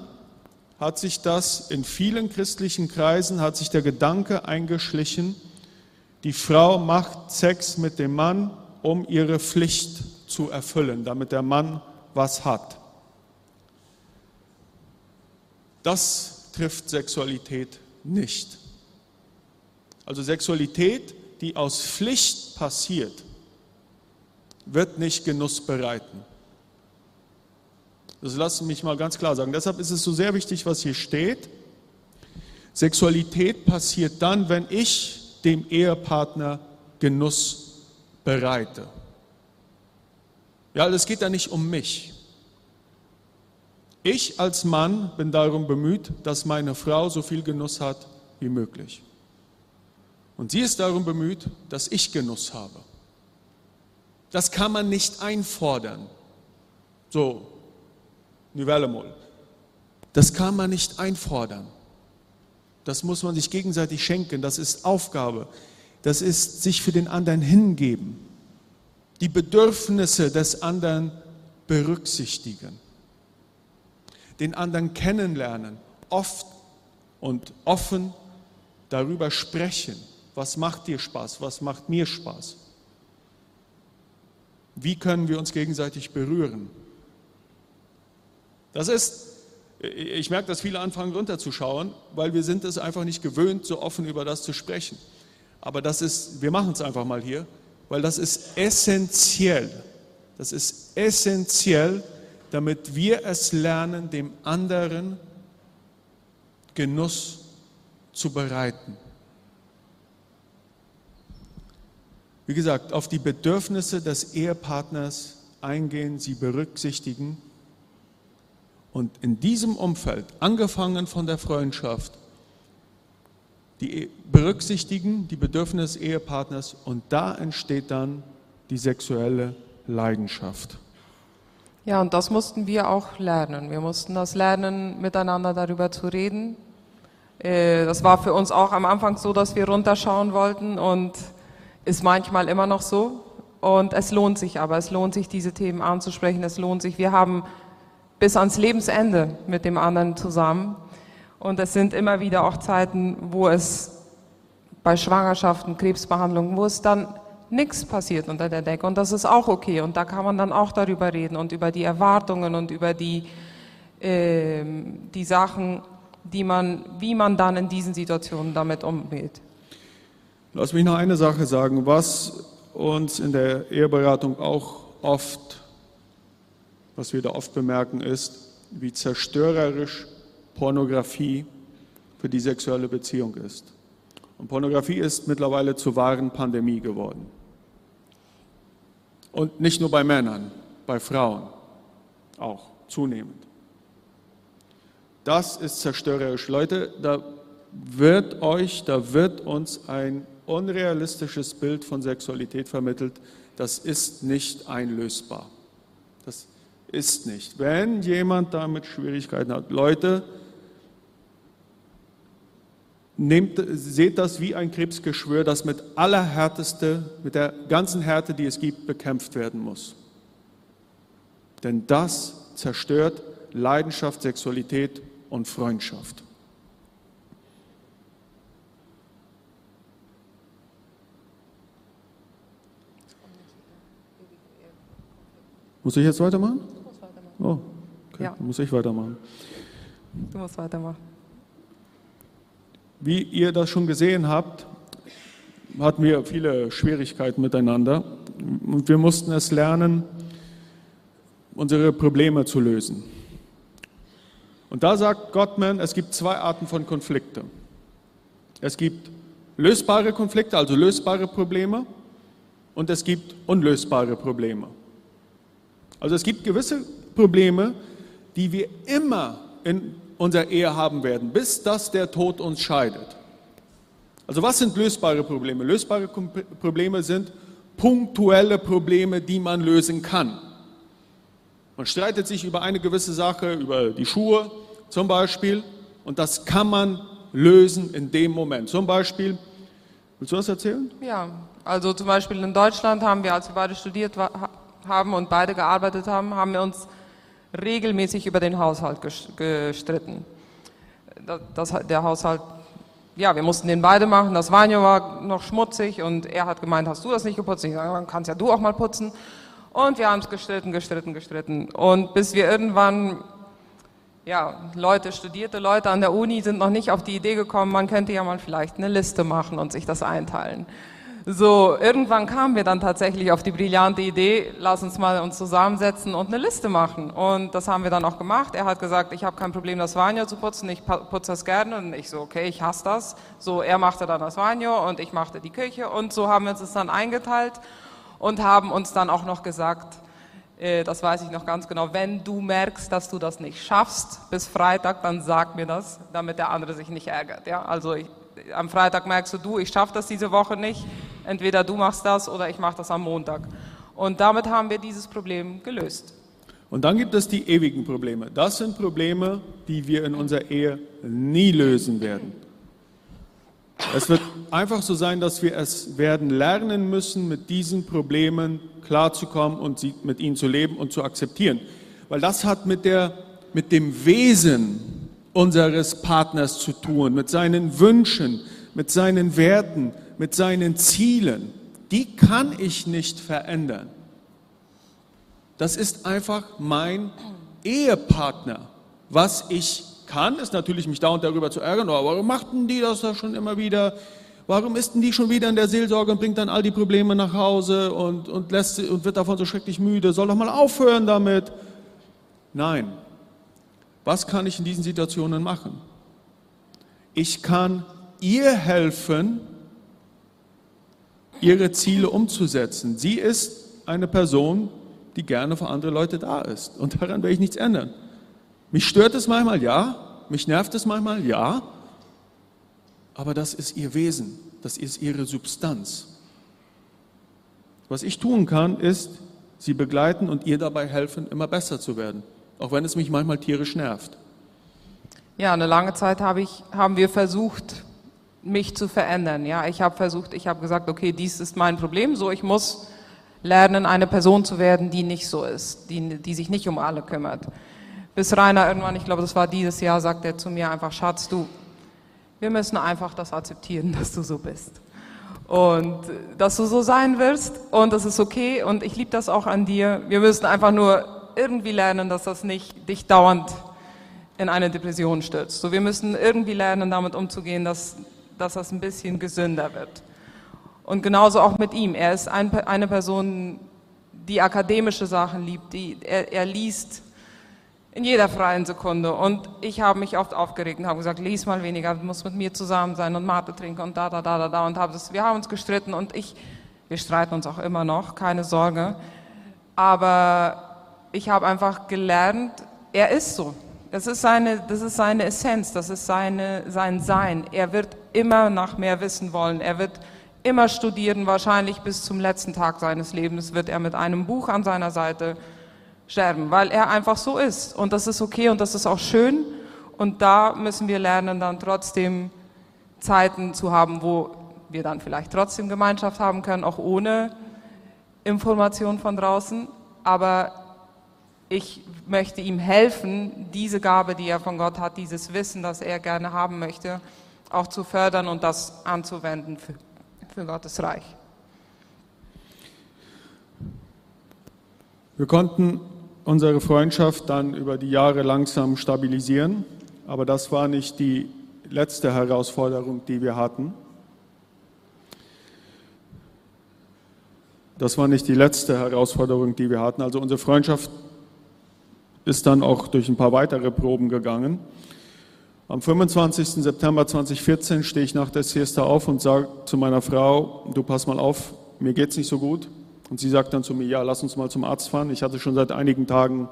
S1: hat sich das in vielen christlichen Kreisen, hat sich der Gedanke eingeschlichen, die Frau macht Sex mit dem Mann, um ihre Pflicht zu erfüllen, damit der Mann was hat. Das trifft Sexualität nicht. Also Sexualität die aus Pflicht passiert, wird nicht Genuss bereiten. Das lassen mich mal ganz klar sagen. Deshalb ist es so sehr wichtig, was hier steht. Sexualität passiert dann, wenn ich dem Ehepartner Genuss bereite. Ja, es geht da nicht um mich. Ich als Mann bin darum bemüht, dass meine Frau so viel Genuss hat wie möglich. Und sie ist darum bemüht, dass ich Genuss habe. Das kann man nicht einfordern. So, Nivellemol. Das kann man nicht einfordern. Das muss man sich gegenseitig schenken. Das ist Aufgabe. Das ist sich für den anderen hingeben. Die Bedürfnisse des anderen berücksichtigen. Den anderen kennenlernen. Oft und offen darüber sprechen was macht dir Spaß? Was macht mir Spaß? Wie können wir uns gegenseitig berühren? Das ist, ich merke, dass viele anfangen runterzuschauen, weil wir sind es einfach nicht gewöhnt, so offen über das zu sprechen. Aber das ist, wir machen es einfach mal hier, weil das ist essentiell. Das ist essentiell, damit wir es lernen, dem anderen Genuss zu bereiten. wie gesagt, auf die Bedürfnisse des Ehepartners eingehen, sie berücksichtigen und in diesem Umfeld, angefangen von der Freundschaft, die e-, berücksichtigen die Bedürfnisse des Ehepartners und da entsteht dann die sexuelle Leidenschaft.
S2: Ja, und das mussten wir auch lernen. Wir mussten das lernen, miteinander darüber zu reden. Äh, das war für uns auch am Anfang so, dass wir runterschauen wollten und ist manchmal immer noch so. Und es lohnt sich aber, es lohnt sich, diese Themen anzusprechen, es lohnt sich. Wir haben bis ans Lebensende mit dem anderen zusammen. Und es sind immer wieder auch Zeiten, wo es bei Schwangerschaften, Krebsbehandlungen, wo es dann nichts passiert unter der Decke. Und das ist auch okay. Und da kann man dann auch darüber reden und über die Erwartungen und über die, äh, die Sachen, die man, wie man dann in diesen Situationen damit umgeht.
S1: Lass mich noch eine Sache sagen, was uns in der Eheberatung auch oft, was wir da oft bemerken, ist, wie zerstörerisch Pornografie für die sexuelle Beziehung ist. Und Pornografie ist mittlerweile zur wahren Pandemie geworden. Und nicht nur bei Männern, bei Frauen auch zunehmend. Das ist zerstörerisch. Leute, da wird euch, da wird uns ein unrealistisches Bild von Sexualität vermittelt. Das ist nicht einlösbar. Das ist nicht. Wenn jemand damit Schwierigkeiten hat, Leute, nehmt, seht das wie ein Krebsgeschwür, das mit aller Härteste, mit der ganzen Härte, die es gibt, bekämpft werden muss. Denn das zerstört Leidenschaft, Sexualität und Freundschaft. Muss ich jetzt weitermachen?
S2: Du musst weitermachen.
S1: Oh, okay.
S2: Ja.
S1: Dann muss ich weitermachen.
S2: Du musst weitermachen.
S1: Wie ihr das schon gesehen habt, hatten wir viele Schwierigkeiten miteinander und wir mussten es lernen, unsere Probleme zu lösen. Und da sagt Gottman, es gibt zwei Arten von Konflikte. Es gibt lösbare Konflikte, also lösbare Probleme, und es gibt unlösbare Probleme. Also es gibt gewisse Probleme, die wir immer in unserer Ehe haben werden, bis dass der Tod uns scheidet. Also was sind lösbare Probleme? Lösbare Probleme sind punktuelle Probleme, die man lösen kann. Man streitet sich über eine gewisse Sache, über die Schuhe zum Beispiel, und das kann man lösen in dem Moment. Zum Beispiel, willst du was erzählen?
S2: Ja, also zum Beispiel in Deutschland haben wir, als wir beide studiert haben und beide gearbeitet haben, haben wir uns regelmäßig über den Haushalt ges- gestritten. Das, der Haushalt, ja, wir mussten den beide machen. Das Vanio war noch schmutzig und er hat gemeint, hast du das nicht geputzt? Ich sage, dann kannst ja du auch mal putzen. Und wir haben es gestritten, gestritten, gestritten. Und bis wir irgendwann ja, Leute, studierte Leute an der Uni sind noch nicht auf die Idee gekommen, man könnte ja mal vielleicht eine Liste machen und sich das einteilen. So, irgendwann kamen wir dann tatsächlich auf die brillante Idee, lass uns mal uns zusammensetzen und eine Liste machen. Und das haben wir dann auch gemacht. Er hat gesagt, ich habe kein Problem, das Vanio zu putzen, ich putze das gerne. Und ich so, okay, ich hasse das. So, er machte dann das Vanio und ich machte die Küche. Und so haben wir uns das dann eingeteilt und haben uns dann auch noch gesagt, äh, das weiß ich noch ganz genau, wenn du merkst, dass du das nicht schaffst bis Freitag, dann sag mir das, damit der andere sich nicht ärgert. Ja? Also ich, am Freitag merkst du, du, ich schaffe das diese Woche nicht, entweder du machst das oder ich mache das am Montag. Und damit haben wir dieses Problem gelöst.
S1: Und dann gibt es die ewigen Probleme. Das sind Probleme, die wir in unserer Ehe nie lösen werden. Es wird einfach so sein, dass wir es werden lernen müssen, mit diesen Problemen klarzukommen und sie, mit ihnen zu leben und zu akzeptieren. Weil das hat mit, der, mit dem Wesen unseres Partners zu tun, mit seinen Wünschen, mit seinen Werten, mit seinen Zielen. Die kann ich nicht verändern. Das ist einfach mein Ehepartner. Was ich kann, ist natürlich mich dauernd darüber zu ärgern, oh, warum machten die das da schon immer wieder? Warum ist denn die schon wieder in der Seelsorge und bringt dann all die Probleme nach Hause und, und, lässt, und wird davon so schrecklich müde? Soll doch mal aufhören damit. Nein. Was kann ich in diesen Situationen machen? Ich kann ihr helfen, ihre Ziele umzusetzen. Sie ist eine Person, die gerne für andere Leute da ist. Und daran werde ich nichts ändern. Mich stört es manchmal, ja. Mich nervt es manchmal, ja. Aber das ist ihr Wesen. Das ist ihre Substanz. Was ich tun kann, ist, sie begleiten und ihr dabei helfen, immer besser zu werden. Auch wenn es mich manchmal tierisch nervt.
S2: Ja, eine lange Zeit habe ich, haben wir versucht, mich zu verändern. Ja, ich habe versucht, ich habe gesagt, okay, dies ist mein Problem, so ich muss lernen, eine Person zu werden, die nicht so ist, die, die sich nicht um alle kümmert. Bis Rainer irgendwann, ich glaube, das war dieses Jahr, sagt er zu mir einfach, Schatz, du, wir müssen einfach das akzeptieren, dass du so bist. Und äh, dass du so sein wirst und das ist okay und ich liebe das auch an dir. Wir müssen einfach nur irgendwie lernen, dass das nicht dich dauernd in eine Depression stürzt. So, wir müssen irgendwie lernen, damit umzugehen, dass, dass das ein bisschen gesünder wird. Und genauso auch mit ihm. Er ist ein, eine Person, die akademische Sachen liebt, die, er, er liest in jeder freien Sekunde. Und ich habe mich oft aufgeregt und habe gesagt, lies mal weniger, du musst mit mir zusammen sein und Mate trinken und da, da, da, da, da. Und habe das, wir haben uns gestritten und ich, wir streiten uns auch immer noch, keine Sorge. Aber ich habe einfach gelernt, er ist so. Das ist seine, das ist seine Essenz, das ist seine, sein Sein. Er wird immer nach mehr wissen wollen. Er wird immer studieren, wahrscheinlich bis zum letzten Tag seines Lebens wird er mit einem Buch an seiner Seite sterben, weil er einfach so ist. Und das ist okay und das ist auch schön. Und da müssen wir lernen, dann trotzdem Zeiten zu haben, wo wir dann vielleicht trotzdem Gemeinschaft haben können, auch ohne Information von draußen. Aber ich möchte ihm helfen, diese Gabe, die er von Gott hat, dieses Wissen, das er gerne haben möchte, auch zu fördern und das anzuwenden für, für Gottes Reich.
S1: Wir konnten unsere Freundschaft dann über die Jahre langsam stabilisieren, aber das war nicht die letzte Herausforderung, die wir hatten. Das war nicht die letzte Herausforderung, die wir hatten. Also unsere Freundschaft ist dann auch durch ein paar weitere Proben gegangen. Am 25. September 2014 stehe ich nach der Siesta auf und sage zu meiner Frau, du pass mal auf, mir geht's nicht so gut. Und sie sagt dann zu mir, ja, lass uns mal zum Arzt fahren. Ich hatte schon seit einigen Tagen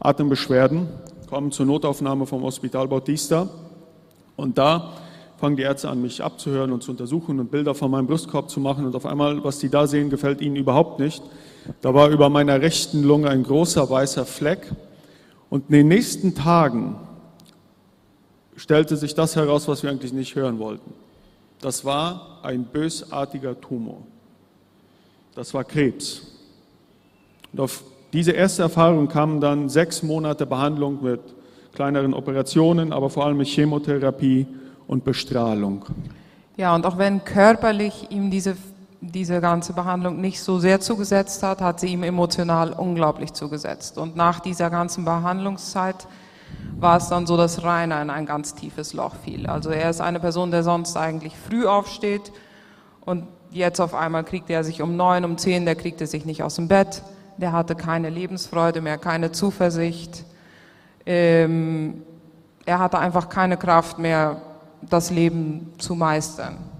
S1: Atembeschwerden, kommen zur Notaufnahme vom Hospital Bautista. Und da fangen die Ärzte an, mich abzuhören und zu untersuchen und Bilder von meinem Brustkorb zu machen. Und auf einmal, was die da sehen, gefällt ihnen überhaupt nicht. Da war über meiner rechten Lunge ein großer weißer Fleck. Und in den nächsten Tagen stellte sich das heraus, was wir eigentlich nicht hören wollten. Das war ein bösartiger Tumor. Das war Krebs. Und auf diese erste Erfahrung kamen dann sechs Monate Behandlung mit kleineren Operationen, aber vor allem mit Chemotherapie und Bestrahlung.
S2: Ja, und auch wenn körperlich ihm diese, diese ganze Behandlung nicht so sehr zugesetzt hat, hat sie ihm emotional unglaublich zugesetzt. Und nach dieser ganzen Behandlungszeit war es dann so, dass Rainer in ein ganz tiefes Loch fiel. Also er ist eine Person, der sonst eigentlich früh aufsteht und jetzt auf einmal kriegt er sich um neun, um zehn, der kriegte sich nicht aus dem Bett, der hatte keine Lebensfreude mehr, keine Zuversicht. Ähm, er hatte einfach keine Kraft mehr, das Leben zu meistern.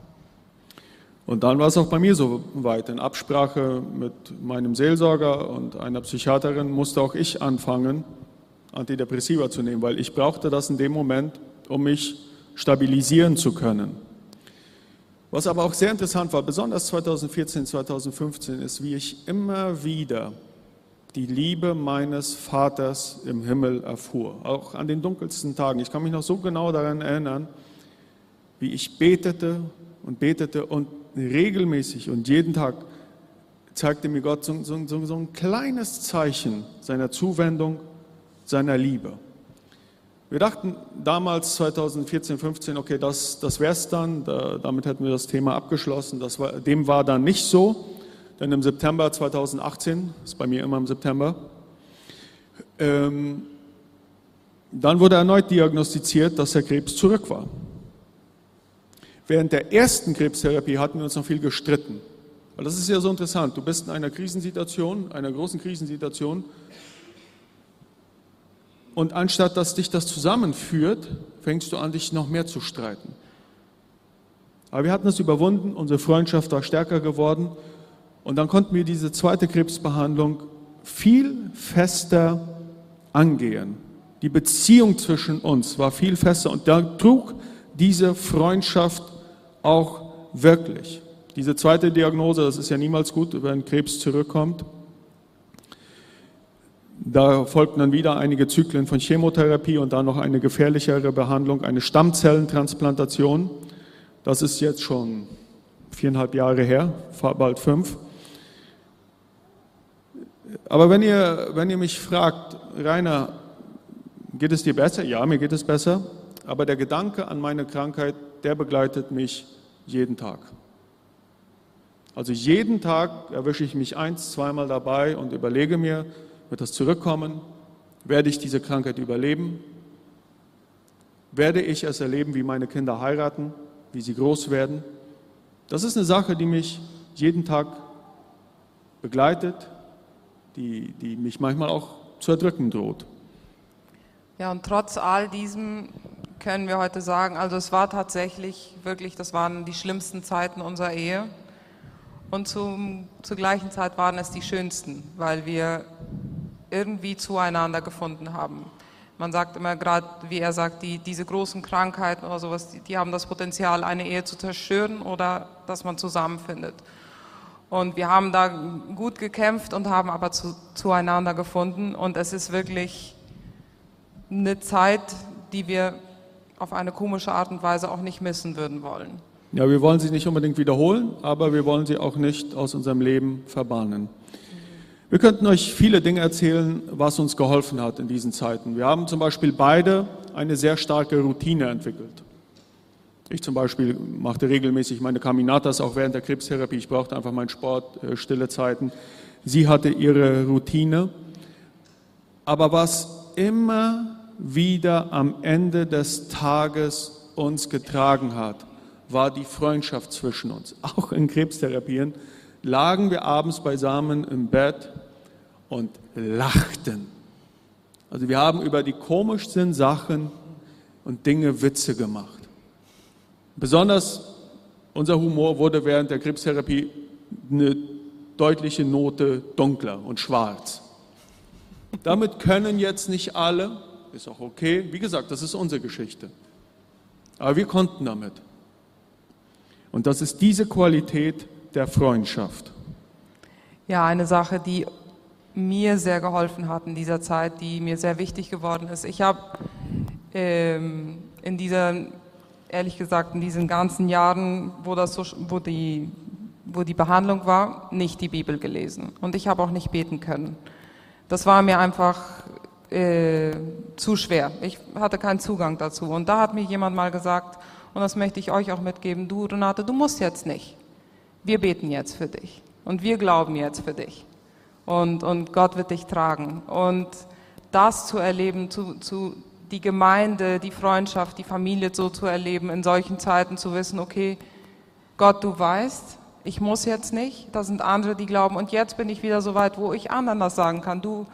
S1: Und dann war es auch bei mir so weit. In Absprache mit meinem Seelsorger und einer Psychiaterin musste auch ich anfangen, Antidepressiva zu nehmen, weil ich brauchte das in dem Moment, um mich stabilisieren zu können. Was aber auch sehr interessant war, besonders 2014, 2015, ist, wie ich immer wieder die Liebe meines Vaters im Himmel erfuhr, auch an den dunkelsten Tagen. Ich kann mich noch so genau daran erinnern, wie ich betete und betete und regelmäßig und jeden Tag zeigte mir Gott so, so, so, so ein kleines Zeichen seiner Zuwendung, seiner Liebe. Wir dachten damals 2014, 15, okay, das, das wäre es dann, da, damit hätten wir das Thema abgeschlossen. Das war, dem war dann nicht so, denn im September 2018, ist bei mir immer im September, ähm, dann wurde erneut diagnostiziert, dass der Krebs zurück war. Während der ersten Krebstherapie hatten wir uns noch viel gestritten. Weil das ist ja so interessant. Du bist in einer Krisensituation, einer großen Krisensituation und anstatt dass dich das zusammenführt, fängst du an, dich noch mehr zu streiten. Aber wir hatten es überwunden, unsere Freundschaft war stärker geworden und dann konnten wir diese zweite Krebsbehandlung viel fester angehen. Die Beziehung zwischen uns war viel fester und da trug diese Freundschaft auch wirklich. Diese zweite Diagnose, das ist ja niemals gut, wenn Krebs zurückkommt. Da folgten dann wieder einige Zyklen von Chemotherapie und dann noch eine gefährlichere Behandlung, eine Stammzellentransplantation. Das ist jetzt schon viereinhalb Jahre her, bald fünf. Aber wenn ihr, wenn ihr mich fragt, Rainer, geht es dir besser? Ja, mir geht es besser. Aber der Gedanke an meine Krankheit, der begleitet mich jeden Tag. Also jeden Tag erwische ich mich eins, zweimal dabei und überlege mir, wird das zurückkommen? Werde ich diese Krankheit überleben? Werde ich es erleben, wie meine Kinder heiraten, wie sie groß werden? Das ist eine Sache, die mich jeden Tag begleitet, die, die mich manchmal auch zu erdrücken droht.
S2: Ja, und trotz all diesem können wir heute sagen, also es war tatsächlich wirklich, das waren die schlimmsten Zeiten unserer Ehe. Und zum, zur gleichen Zeit waren es die schönsten, weil wir irgendwie zueinander gefunden haben. Man sagt immer gerade, wie er sagt, die, diese großen Krankheiten oder sowas, die, die haben das Potenzial, eine Ehe zu zerstören oder dass man zusammenfindet. Und wir haben da gut gekämpft und haben aber zu, zueinander gefunden. Und es ist wirklich eine Zeit, die wir auf eine komische Art und Weise auch nicht missen würden wollen.
S1: Ja, wir wollen sie nicht unbedingt wiederholen, aber wir wollen sie auch nicht aus unserem Leben verbannen. Wir könnten euch viele Dinge erzählen, was uns geholfen hat in diesen Zeiten. Wir haben zum Beispiel beide eine sehr starke Routine entwickelt. Ich zum Beispiel machte regelmäßig meine Caminatas auch während der Krebstherapie. Ich brauchte einfach meinen Sport, äh, stille Zeiten. Sie hatte ihre Routine. Aber was immer wieder am Ende des Tages uns getragen hat, war die Freundschaft zwischen uns. Auch in Krebstherapien lagen wir abends beisammen im Bett und lachten. Also wir haben über die komischsten Sachen und Dinge Witze gemacht. Besonders unser Humor wurde während der Krebstherapie eine deutliche Note dunkler und schwarz. Damit können jetzt nicht alle, ist auch okay. Wie gesagt, das ist unsere Geschichte. Aber wir konnten damit. Und das ist diese Qualität der Freundschaft.
S2: Ja, eine Sache, die mir sehr geholfen hat in dieser Zeit, die mir sehr wichtig geworden ist. Ich habe ähm, in dieser ehrlich gesagt in diesen ganzen Jahren, wo, das so, wo, die, wo die Behandlung war, nicht die Bibel gelesen. Und ich habe auch nicht beten können. Das war mir einfach äh, zu schwer. Ich hatte keinen Zugang dazu. Und da hat mir jemand mal gesagt, und das möchte ich euch auch mitgeben, du Renate, du musst jetzt nicht. Wir beten jetzt für dich. Und wir glauben jetzt für dich. Und, und Gott wird dich tragen. Und das zu erleben, zu, zu, die Gemeinde, die Freundschaft, die Familie so zu erleben, in solchen Zeiten zu wissen, okay, Gott, du weißt, ich muss jetzt nicht, da sind andere, die glauben und jetzt bin ich wieder so weit, wo ich anderen das sagen kann, du,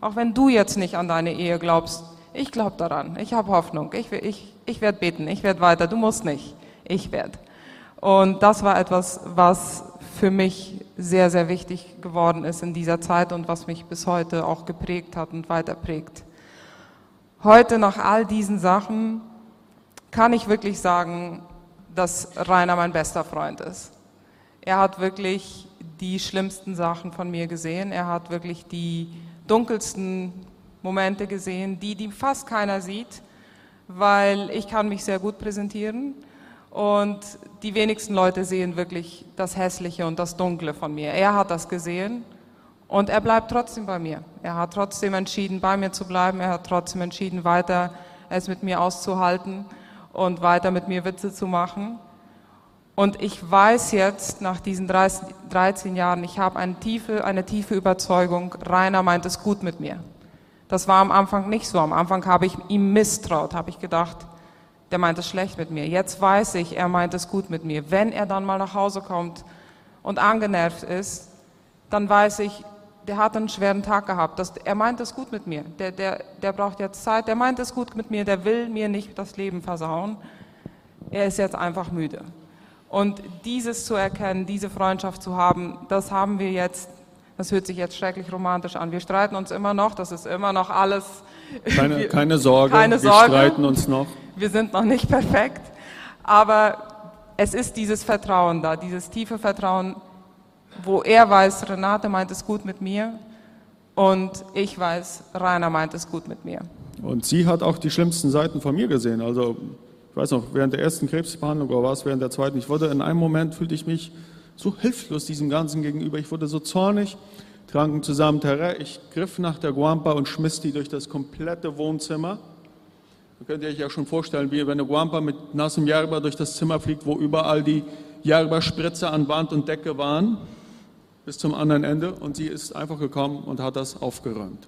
S2: auch wenn du jetzt nicht an deine Ehe glaubst, ich glaube daran, ich habe Hoffnung, ich, ich, ich werde beten, ich werde weiter, du musst nicht, ich werde. Und das war etwas, was für mich sehr, sehr wichtig geworden ist in dieser Zeit und was mich bis heute auch geprägt hat und weiter prägt. Heute nach all diesen Sachen kann ich wirklich sagen, dass Rainer mein bester Freund ist. Er hat wirklich die schlimmsten Sachen von mir gesehen. Er hat wirklich die dunkelsten Momente gesehen, die, die fast keiner sieht, weil ich kann mich sehr gut präsentieren und die wenigsten Leute sehen wirklich das Hässliche und das Dunkle von mir. Er hat das gesehen und er bleibt trotzdem bei mir. Er hat trotzdem entschieden, bei mir zu bleiben. Er hat trotzdem entschieden, weiter es mit mir auszuhalten und weiter mit mir Witze zu machen. Und ich weiß jetzt, nach diesen 30, 13 Jahren, ich habe eine tiefe, eine tiefe Überzeugung, Rainer meint es gut mit mir. Das war am Anfang nicht so. Am Anfang habe ich ihm misstraut, habe ich gedacht, der meint es schlecht mit mir. Jetzt weiß ich, er meint es gut mit mir. Wenn er dann mal nach Hause kommt und angenervt ist, dann weiß ich, der hat einen schweren Tag gehabt. Das, er meint es gut mit mir. Der, der, der braucht jetzt Zeit. Der meint es gut mit mir. Der will mir nicht das Leben versauen. Er ist jetzt einfach müde. Und dieses zu erkennen, diese Freundschaft zu haben, das haben wir jetzt, das hört sich jetzt schrecklich romantisch an. Wir streiten uns immer noch, das ist immer noch alles.
S1: Keine, wir, keine Sorge, keine wir streiten uns noch.
S2: Wir sind noch nicht perfekt, aber es ist dieses Vertrauen da, dieses tiefe Vertrauen, wo er weiß, Renate meint es gut mit mir und ich weiß, Rainer meint es gut mit mir.
S1: Und sie hat auch die schlimmsten Seiten von mir gesehen. Also ich weiß noch, während der ersten Krebsbehandlung oder war es während der zweiten, ich wurde in einem Moment, fühlte ich mich so hilflos diesem Ganzen gegenüber. Ich wurde so zornig, tranken zusammen Terrain. Ich griff nach der Guampa und schmiss die durch das komplette Wohnzimmer. Da könnt ihr euch ja schon vorstellen, wie wenn eine Guampa mit nassem Yerba durch das Zimmer fliegt, wo überall die Yerba-Spritze an Wand und Decke waren bis zum anderen Ende und sie ist einfach gekommen und hat das aufgeräumt.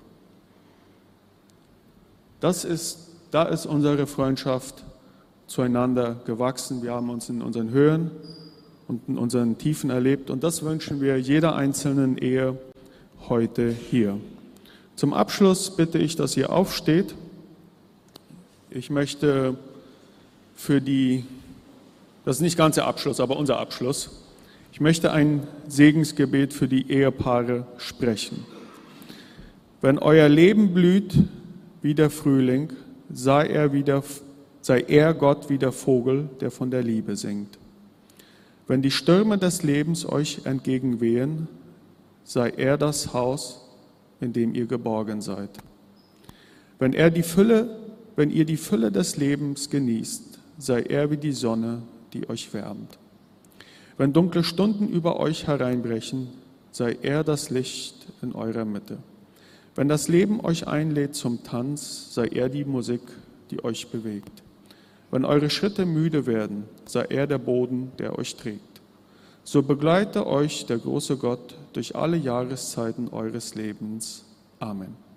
S1: Das ist, da ist unsere Freundschaft zueinander gewachsen. Wir haben uns in unseren Höhen und in unseren Tiefen erlebt und das wünschen wir jeder einzelnen Ehe heute hier. Zum Abschluss bitte ich, dass ihr aufsteht. Ich möchte für die, das ist nicht ganz der Abschluss, aber unser Abschluss, ich möchte ein Segensgebet für die Ehepaare sprechen. Wenn euer Leben blüht wie der Frühling, sei er, wie der, sei er Gott wie der Vogel, der von der Liebe singt. Wenn die Stürme des Lebens euch entgegenwehen, sei er das Haus, in dem ihr geborgen seid. Wenn er die Fülle, wenn ihr die Fülle des Lebens genießt, sei er wie die Sonne, die euch wärmt. Wenn dunkle Stunden über euch hereinbrechen, sei er das Licht in eurer Mitte. Wenn das Leben euch einlädt zum Tanz, sei er die Musik, die euch bewegt. Wenn eure Schritte müde werden, sei er der Boden, der euch trägt. So begleite euch der große Gott durch alle Jahreszeiten eures Lebens. Amen.